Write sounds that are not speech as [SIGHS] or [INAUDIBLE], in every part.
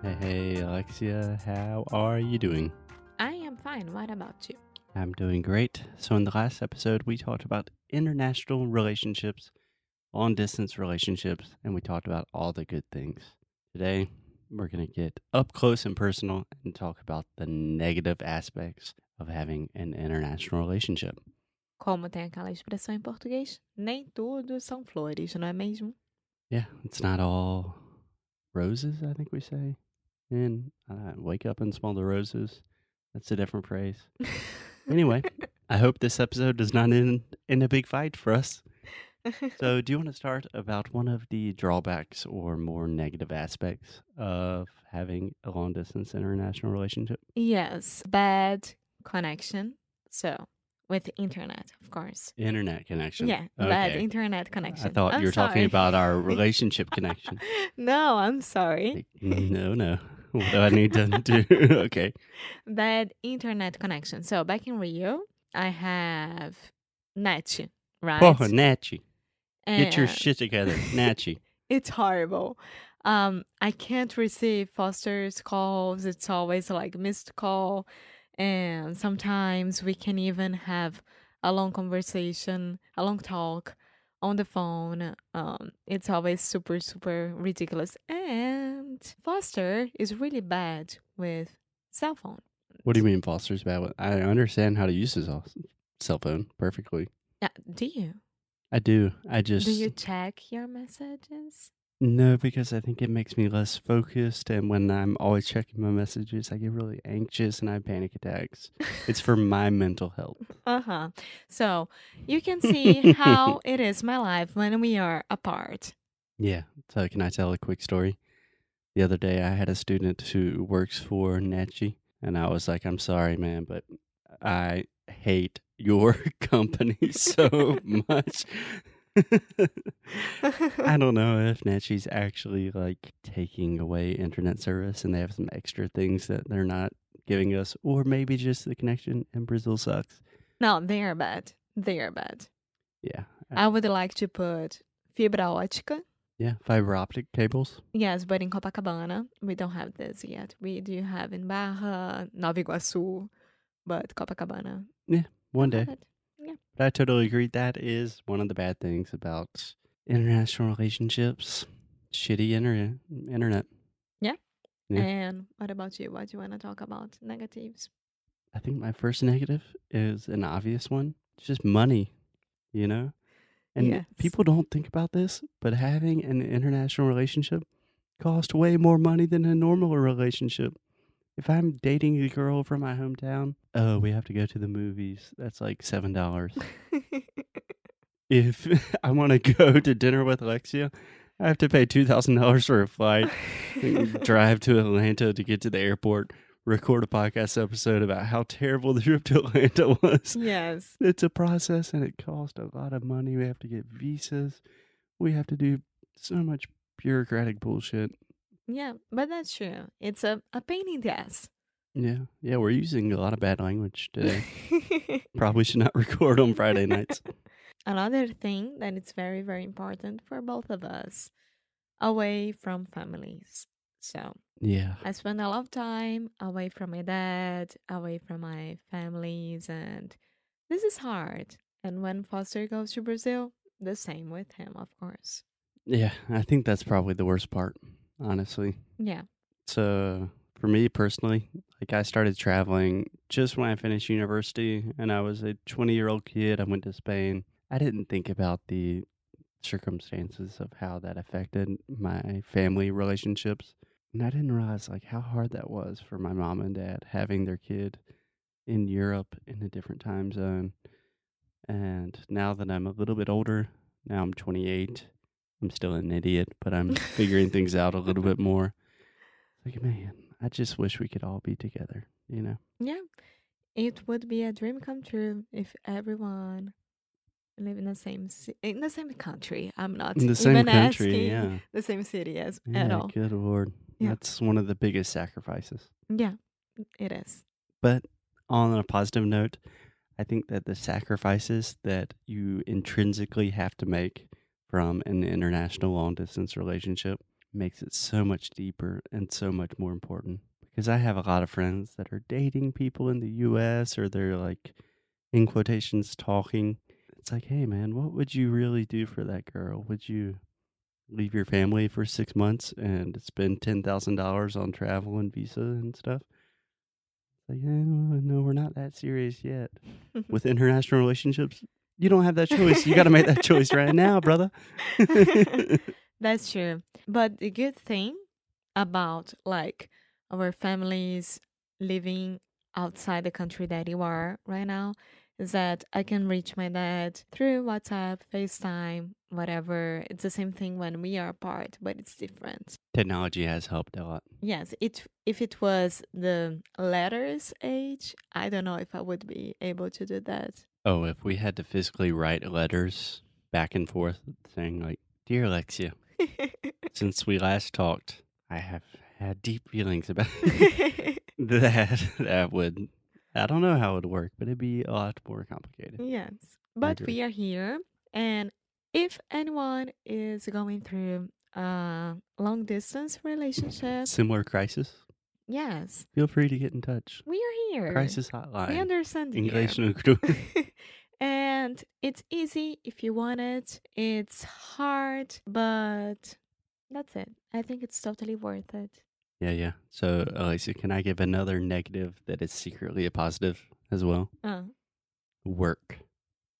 Hey, hey, Alexia, how are you doing? I am fine. What about you? I'm doing great. So, in the last episode, we talked about international relationships, long distance relationships, and we talked about all the good things. Today, we're going to get up close and personal and talk about the negative aspects of having an international relationship. Como tem aquela expressão em português, nem tudo são flores, não é mesmo? Yeah, it's not all roses, I think we say. And uh, wake up and smell the roses. That's a different phrase. Anyway, [LAUGHS] I hope this episode does not end in a big fight for us. [LAUGHS] So, do you want to start about one of the drawbacks or more negative aspects of having a long distance international relationship? yes, bad connection. So, with internet, of course. Internet connection. Yeah, bad internet connection. I thought I'm you were talking about our [LAUGHS] relationship connection. no, I'm sorry. No, no. What do I need to do? [LAUGHS] okay. Bad internet connection. So, back in Rio, I have net, right? Oh, Natchy. Get your And- shit together. Natchy. [LAUGHS] it's horrible. Um, I can't receive Foster's calls. It's always like missed call, and sometimes we can even have a long conversation, a long talk on the phone. Um, it's always super super ridiculous. And Foster is really bad with cell phone. What do you mean Foster's bad? with- I understand how to use his cell- phone perfectly. Uh, do you? I do. I just Do you check your messages? No because I think it makes me less focused, and when I'm always checking my messages, I get really anxious and I have panic attacks. It's for my mental health. [LAUGHS] Uh huh. So you can see how [LAUGHS] it is my life when we are apart. Yeah. So can I tell a quick story? The other day, I had a student who works for Natchi, and I was like, "I'm sorry, man, but I hate your [LAUGHS] company so much." I [LAUGHS] don't know if Natchy's actually like taking away internet service and they have some extra things that they're not giving us, or maybe just the connection in Brazil sucks. no, they are bad. They are bad. Yeah. I would like to put fibra ótica. Yeah. Fiber optic cables. Yes, but in Copacabana, we don't have this yet. We do have in Barra, Nova Iguaçu, but Copacabana. Yeah, one day. But I totally agree. That is one of the bad things about international relationships. Shitty internet. Internet. Yeah. And what about you? What do you want to talk about? Negatives. I think my first negative is an obvious one. It's just money, you know? And Yes. people don't think about this, but having an international relationship costs way more money than a normal relationship. If I'm dating a girl from my hometown, oh, we have to go to the movies. That's like $7. if [LAUGHS] I want to go to dinner with Alexia, I have to pay $2,000 for a flight, drive to Atlanta to get to the airport, record a podcast episode about how terrible the trip to Atlanta [LAUGHS] was. yes. It's a process and it costs a lot of money. We have to get visas. We have to do so much bureaucratic bullshit. Yeah, but that's true. It's a, a pain in the ass. Yeah. Yeah, we're using a lot of bad language [LAUGHS] today. Probably should not [LAUGHS] record on Friday nights. [LAUGHS] Another thing that is very, very important for both of us away from families. So Yeah. I spend a lot of time away from my dad, away from my families, and this is hard. And when Foster goes to Brazil, the same with him, of course. Yeah. I think that's probably the worst part, honestly. Yeah. So for me personally, like I started traveling just when I finished university and I was a 20 year old kid. I went to Spain. I didn't think about the circumstances of how that affected my family relationships. And I didn't realize like how hard that was for my mom and dad having their kid in Europe in a different time zone. And now that I'm a little bit older, now I'm 28, I'm still an idiot, but I'm figuring things out a little bit more. Like, man, I just wish we could all be together, you know? Yeah, it would be a dream come true if everyone live in the same ci- in the same country. I'm not In the same country, yeah. the same city as at all. good lord. Yeah. That's one of the biggest sacrifices. Yeah, it is. But on a positive note, I think that the sacrifices that you intrinsically have to make from an international long distance relationship makes it so much deeper and so much more important. Because I have a lot of friends that are dating people in the US or they're like, in quotations, talking. It's like, hey, man, what would you really do for that girl? Would you leave your family for six months and spend $10,000 on travel and visa and stuff? Like, eh, no, we're not that serious yet. [LAUGHS] With international relationships, you don't have that choice. You got to make that choice right now, brother. [LAUGHS] That's true. But the good thing about like our families living outside the country that you are right now is that I can reach my dad through WhatsApp, FaceTime, whatever. It's the same thing when we are apart, but it's different. Technology has helped a lot. Yes, it if it was the letters age, I don't know if I would be able to do that. Oh, if we had to physically write letters back and forth saying, like, Dear Alexia, [LAUGHS] since we last talked, I have had deep feelings about [LAUGHS] [LAUGHS] that. That would, I don't know how it would work, but it'd be a lot more complicated. Yes. But we are here. And if anyone is going through a long distance relationship, Similar crisis, yes, feel free to get in touch. we are here. Crisis We hotline. understand here. English no crew. [LAUGHS] and it's easy if you want it. It's hard, but that's it. I think it's totally worth it. Yeah, yeah. So, Alexia, can I give another negative that is secretly a positive as well? Uh, Work.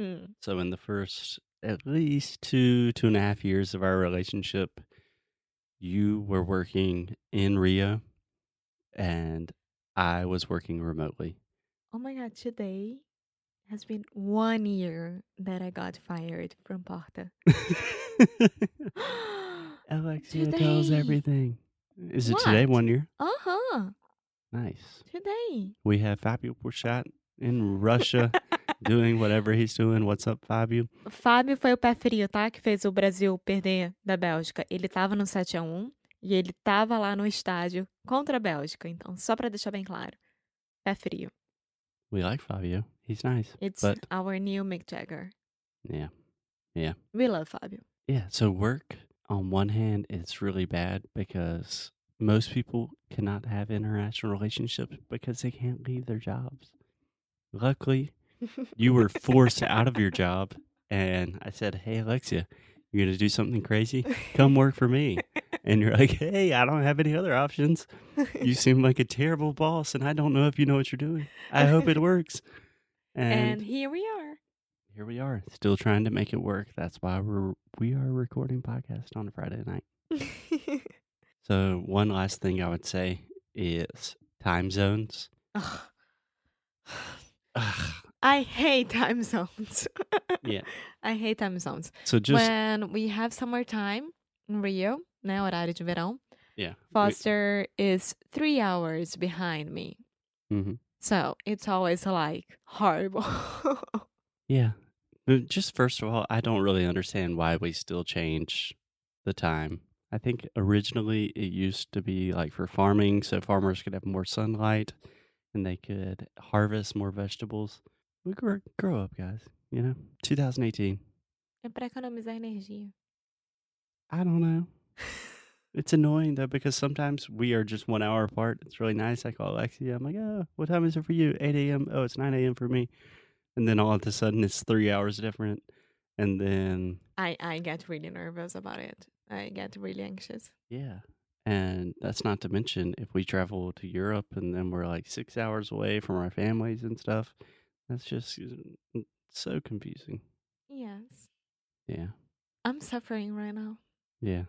mm. So, in the first at least two, two and a half years of our relationship, you were working in Rio and I was working remotely. Oh my god, today has been one year that I got fired from Porta. [LAUGHS] [GASPS] Alexia tells Today. everything. Is it today, one year? Uh huh. Nice. Today. We have Fabio Porchat in Russia [LAUGHS] doing whatever he's doing. What's up, Fabio? Fábio foi o pé frio, tá? Que fez o Brasil perder da Bélgica. Ele tava no 7 a 1 e ele tava lá no estádio contra a Bélgica. Então, só pra deixar bem claro. Pé frio. We like Fabio. He's nice. It's But our new Mick Jagger. yeah. Yeah. We love Fábio. Yeah. So work on one hand is really bad because most people cannot have international relationships because they can't leave their jobs. Luckily, you were forced out of your job and I said, Hey Alexia, you're gonna do something crazy? Come work for me. And you're like, Hey, I don't have any other options. [LAUGHS] You seem like a terrible boss and I don't know if you know what you're doing. I hope it works. and And here we are. here we are, still trying to make it work. That's why we're we are recording podcast on a Friday night. [LAUGHS] So one last thing I would say is time zones. Ugh. [SIGHS] Ugh, I hate time zones. [LAUGHS] yeah. I hate time zones. So just When we have summertime in Rio, né, horário de verão, yeah. we- Foster is three hours behind me. mhm. So it's always like horrible. [LAUGHS] Yeah. Just first of all, I don't really understand why we still change the time. I think originally it used to be like for farming, so farmers could have more sunlight and they could harvest more vegetables. We grow, grow up, guys. You know, 2018. é pra economizar energia. I don't know. It's annoying though because sometimes we are just one hour apart. It's really nice. I call Alexia. I'm like, oh, what time is it for you? 8 a.m. Oh, it's 9 a.m. for me. And then all of a sudden it's three hours different. And then, I, I get really nervous about it. I get really anxious. yeah. And that's not to mention if we travel to Europe and then we're like six hours away from our families and stuff. That's just uh, so confusing. Yes. Yeah. I'm suffering right now. Yeah.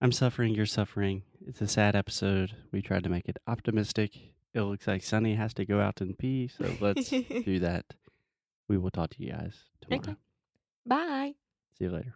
I'm suffering, you're suffering. It's a sad episode. We tried to make it optimistic. It looks like Sunny has to go out and pee, so let's [LAUGHS] do that. We will talk to you guys tomorrow. Okay. Bye. See you later.